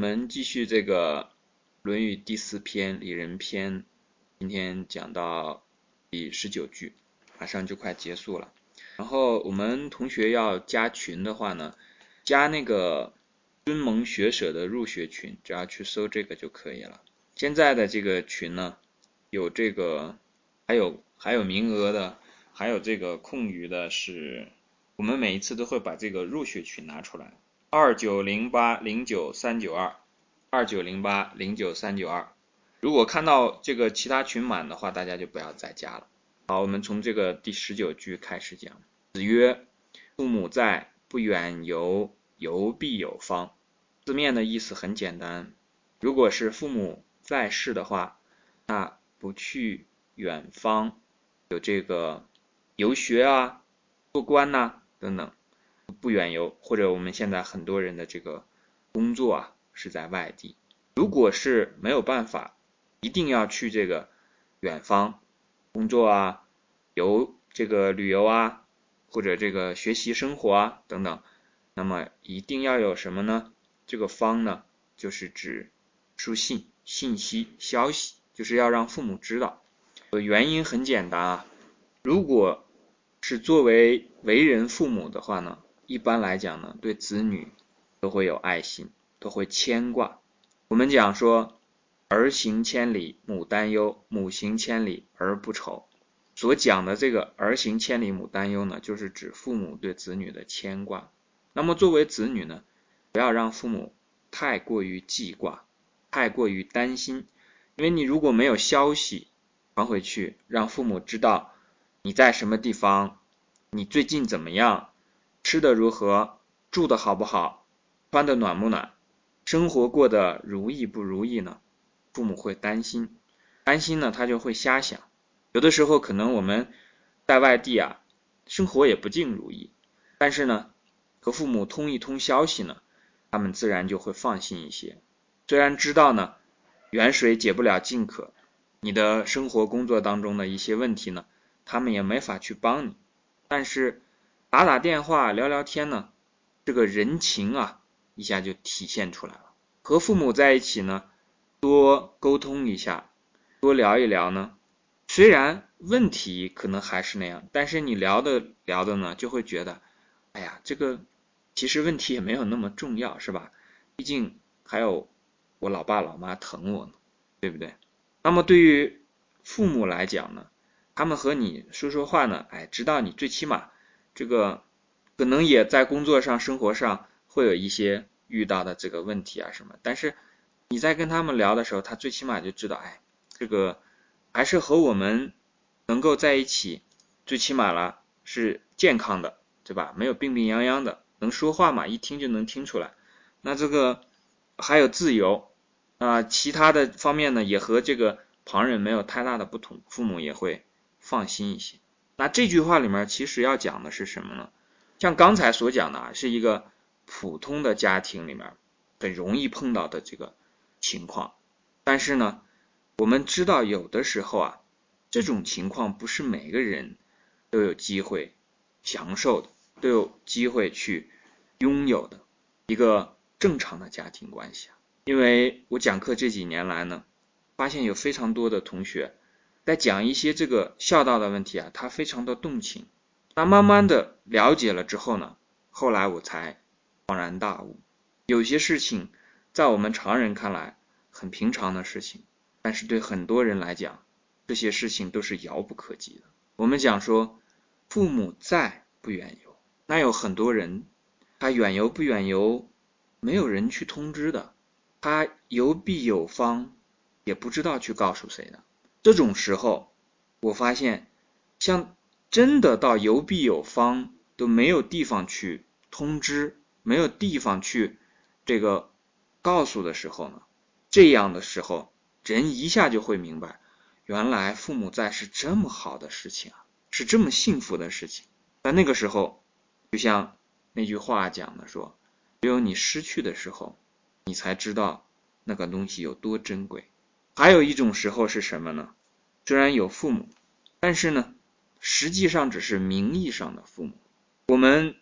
我们继续这个《论语》第四篇《礼仁篇》，今天讲到第十九句，马上就快结束了。然后我们同学要加群的话呢，加那个尊蒙学舍的入学群，只要去搜这个就可以了。现在的这个群呢，有这个还有还有名额的，还有这个空余的是，我们每一次都会把这个入学群拿出来。二九零八零九三九二，二九零八零九三九二。如果看到这个其他群满的话，大家就不要再加了。好，我们从这个第十九句开始讲。子曰：“父母在，不远游，游必有方。”字面的意思很简单，如果是父母在世的话，那不去远方，有这个游学啊、做官呐等等。不远游，或者我们现在很多人的这个工作啊是在外地。如果是没有办法，一定要去这个远方工作啊、游这个旅游啊，或者这个学习生活啊等等，那么一定要有什么呢？这个方呢，就是指书信、信息、消息，就是要让父母知道。原因很简单啊，如果是作为为人父母的话呢？一般来讲呢，对子女都会有爱心，都会牵挂。我们讲说，儿行千里母担忧，母行千里儿不愁。所讲的这个儿行千里母担忧呢，就是指父母对子女的牵挂。那么作为子女呢，不要让父母太过于记挂，太过于担心，因为你如果没有消息传回去，让父母知道你在什么地方，你最近怎么样。吃的如何，住的好不好，穿的暖不暖，生活过得如意不如意呢？父母会担心，担心呢，他就会瞎想。有的时候可能我们在外地啊，生活也不尽如意，但是呢，和父母通一通消息呢，他们自然就会放心一些。虽然知道呢，远水解不了近渴，你的生活工作当中的一些问题呢，他们也没法去帮你，但是。打打电话聊聊天呢，这个人情啊，一下就体现出来了。和父母在一起呢，多沟通一下，多聊一聊呢，虽然问题可能还是那样，但是你聊的聊的呢，就会觉得，哎呀，这个其实问题也没有那么重要，是吧？毕竟还有我老爸老妈疼我呢，对不对？那么对于父母来讲呢，他们和你说说话呢，哎，知道你最起码。这个可能也在工作上、生活上会有一些遇到的这个问题啊什么，但是你在跟他们聊的时候，他最起码就知道，哎，这个还是和我们能够在一起，最起码了是健康的，对吧？没有病病殃殃的，能说话嘛，一听就能听出来。那这个还有自由啊，其他的方面呢，也和这个旁人没有太大的不同，父母也会放心一些。那这句话里面其实要讲的是什么呢？像刚才所讲的啊，是一个普通的家庭里面很容易碰到的这个情况。但是呢，我们知道有的时候啊，这种情况不是每个人都有机会享受的，都有机会去拥有的一个正常的家庭关系啊。因为我讲课这几年来呢，发现有非常多的同学。在讲一些这个孝道的问题啊，他非常的动情。那慢慢的了解了之后呢，后来我才恍然大悟，有些事情在我们常人看来很平常的事情，但是对很多人来讲，这些事情都是遥不可及的。我们讲说，父母在不远游，那有很多人他远游不远游，没有人去通知的，他游必有方，也不知道去告诉谁的。这种时候，我发现，像真的到有必有方都没有地方去通知，没有地方去这个告诉的时候呢，这样的时候，人一下就会明白，原来父母在是这么好的事情啊，是这么幸福的事情。在那个时候，就像那句话讲的说，只有你失去的时候，你才知道那个东西有多珍贵。还有一种时候是什么呢？虽然有父母，但是呢，实际上只是名义上的父母。我们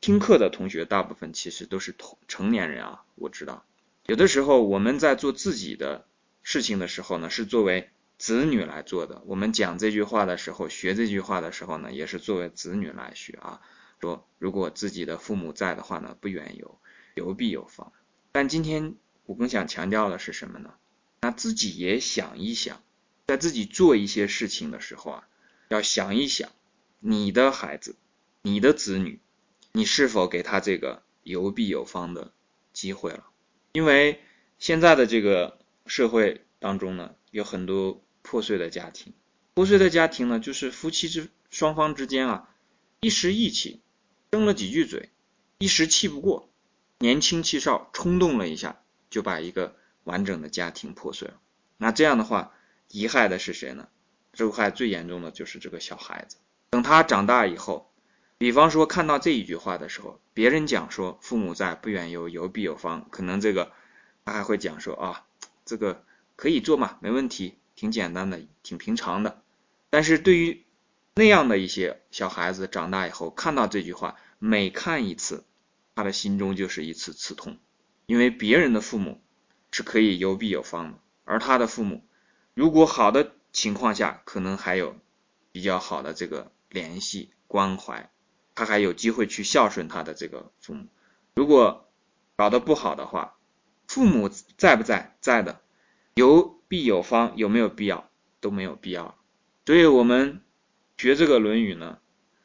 听课的同学大部分其实都是同成年人啊，我知道。有的时候我们在做自己的事情的时候呢，是作为子女来做的。我们讲这句话的时候，学这句话的时候呢，也是作为子女来学啊。说如果自己的父母在的话呢，不远游，游必有方。但今天我更想强调的是什么呢？那自己也想一想，在自己做一些事情的时候啊，要想一想你的孩子、你的子女，你是否给他这个游必有方的机会了？因为现在的这个社会当中呢，有很多破碎的家庭，破碎的家庭呢，就是夫妻之双方之间啊，一时义气，争了几句嘴，一时气不过，年轻气少，冲动了一下，就把一个。完整的家庭破碎了，那这样的话，遗害的是谁呢？受害最严重的就是这个小孩子。等他长大以后，比方说看到这一句话的时候，别人讲说父母在，不远游，游必有方，可能这个他还会讲说啊，这个可以做嘛，没问题，挺简单的，挺平常的。但是对于那样的一些小孩子长大以后，看到这句话，每看一次，他的心中就是一次刺痛，因为别人的父母。是可以有必有方的，而他的父母，如果好的情况下，可能还有比较好的这个联系关怀，他还有机会去孝顺他的这个父母。如果搞得不好的话，父母在不在？在的，有必有方，有没有必要？都没有必要。所以我们学这个《论语》呢，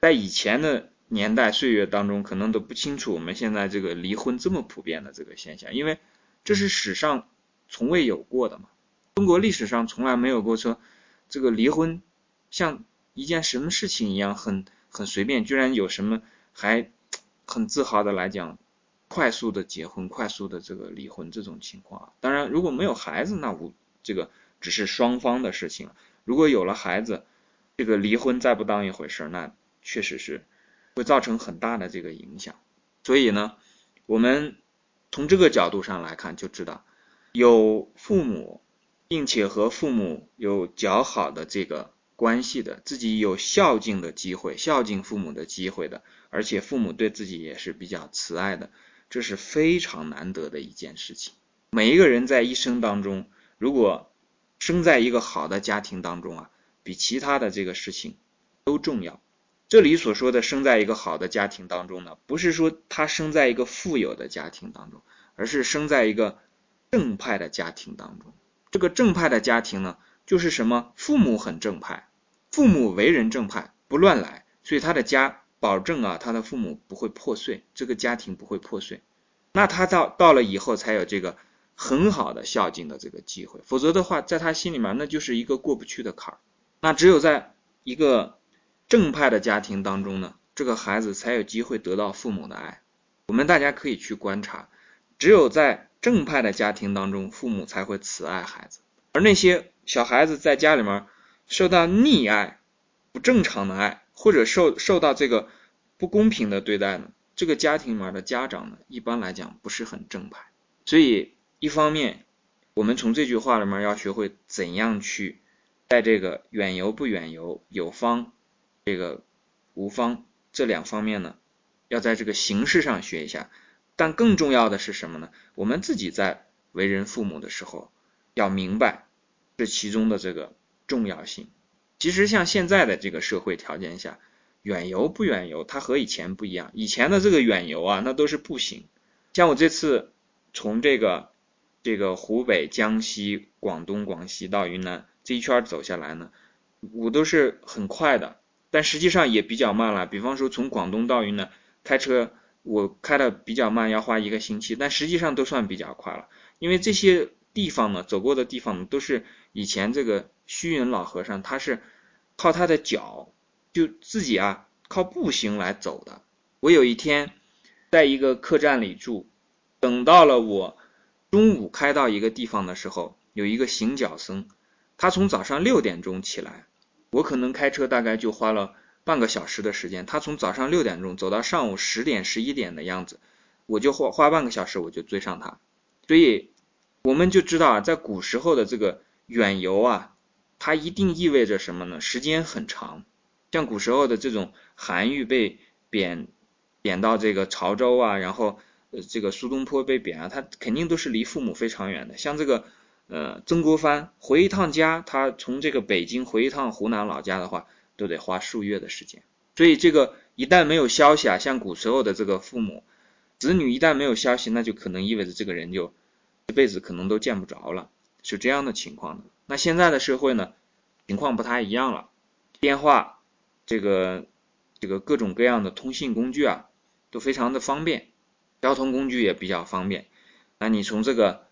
在以前的年代岁月当中，可能都不清楚我们现在这个离婚这么普遍的这个现象，因为。这是史上从未有过的嘛？中国历史上从来没有过说这个离婚像一件什么事情一样很很随便，居然有什么还很自豪的来讲快速的结婚、快速的这个离婚这种情况。当然，如果没有孩子，那无这个只是双方的事情。如果有了孩子，这个离婚再不当一回事，那确实是会造成很大的这个影响。所以呢，我们。从这个角度上来看，就知道有父母，并且和父母有较好的这个关系的，自己有孝敬的机会，孝敬父母的机会的，而且父母对自己也是比较慈爱的，这是非常难得的一件事情。每一个人在一生当中，如果生在一个好的家庭当中啊，比其他的这个事情都重要。这里所说的生在一个好的家庭当中呢，不是说他生在一个富有的家庭当中，而是生在一个正派的家庭当中。这个正派的家庭呢，就是什么？父母很正派，父母为人正派，不乱来，所以他的家保证啊，他的父母不会破碎，这个家庭不会破碎。那他到到了以后才有这个很好的孝敬的这个机会，否则的话，在他心里面那就是一个过不去的坎儿。那只有在一个。正派的家庭当中呢，这个孩子才有机会得到父母的爱。我们大家可以去观察，只有在正派的家庭当中，父母才会慈爱孩子。而那些小孩子在家里面受到溺爱、不正常的爱，或者受受到这个不公平的对待呢，这个家庭里面的家长呢，一般来讲不是很正派。所以，一方面，我们从这句话里面要学会怎样去在这个远游不远游有方。这个无方这两方面呢，要在这个形式上学一下，但更重要的是什么呢？我们自己在为人父母的时候，要明白这其中的这个重要性。其实像现在的这个社会条件下，远游不远游，它和以前不一样。以前的这个远游啊，那都是步行。像我这次从这个这个湖北、江西、广东、广西到云南这一圈走下来呢，我都是很快的。但实际上也比较慢了。比方说从广东到云南开车，我开的比较慢，要花一个星期，但实际上都算比较快了。因为这些地方呢，走过的地方都是以前这个虚云老和尚他是靠他的脚，就自己啊靠步行来走的。我有一天在一个客栈里住，等到了我中午开到一个地方的时候，有一个行脚僧，他从早上六点钟起来。我可能开车大概就花了半个小时的时间，他从早上六点钟走到上午十点十一点的样子，我就花花半个小时我就追上他，所以我们就知道啊，在古时候的这个远游啊，它一定意味着什么呢？时间很长，像古时候的这种韩愈被贬贬到这个潮州啊，然后呃这个苏东坡被贬啊，他肯定都是离父母非常远的。像这个呃曾国藩回一趟家，他从这个北京回一趟湖南老家的话，都得花数月的时间。所以这个一旦没有消息啊，像古时候的这个父母子女一旦没有消息，那就可能意味着这个人就一辈子可能都见不着了，是这样的情况的。那现在的社会呢，情况不太一样了，电话这个这个各种各样的通信工具啊，都非常的方便。交通工具也比较方便，那你从这个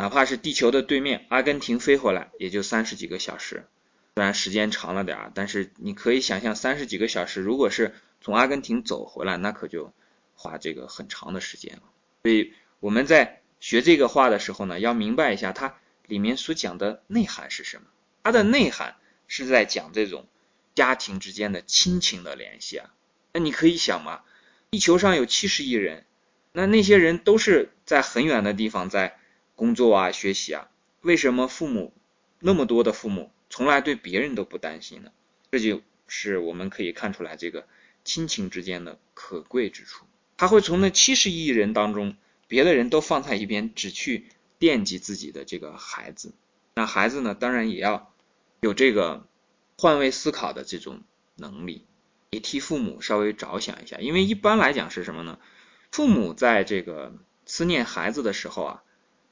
哪怕是地球的对面阿根廷飞回来，也就三十几个小时，虽然时间长了点，但是你可以想象三十几个小时，如果是从阿根廷走回来，那可就花这个很长的时间了。所以我们在学这个话的时候呢，要明白一下它里面所讲的内涵是什么。它的内涵是在讲这种家庭之间的亲情的联系啊。那你可以想嘛，地球上有七十亿人。那那些人都是在很远的地方在工作啊、学习啊，为什么父母那么多的父母从来对别人都不担心呢？这就是我们可以看出来这个亲情之间的可贵之处。他会从那七十亿人当中，别的人都放在一边，只去惦记自己的这个孩子。那孩子呢，当然也要有这个换位思考的这种能力，也替父母稍微着想一下。因为一般来讲是什么呢？父母在这个思念孩子的时候啊，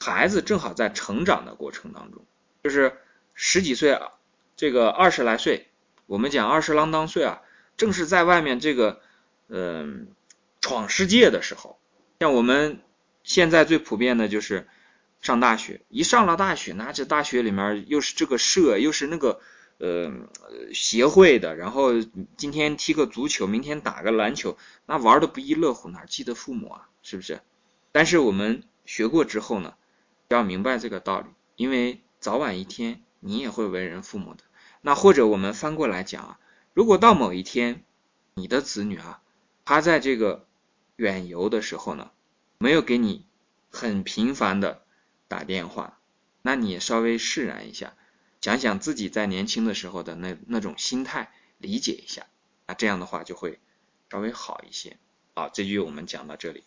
孩子正好在成长的过程当中，就是十几岁啊，这个二十来岁，我们讲二十郎当岁啊，正是在外面这个嗯闯世界的时候。像我们现在最普遍的就是上大学，一上了大学，那这大学里面又是这个社，又是那个。呃，协会的，然后今天踢个足球，明天打个篮球，那玩的不亦乐乎，哪记得父母啊？是不是？但是我们学过之后呢，要明白这个道理，因为早晚一天你也会为人父母的。那或者我们翻过来讲啊，如果到某一天你的子女啊，他在这个远游的时候呢，没有给你很频繁的打电话，那你稍微释然一下。想想自己在年轻的时候的那那种心态，理解一下，那这样的话就会稍微好一些。好，这句我们讲到这里。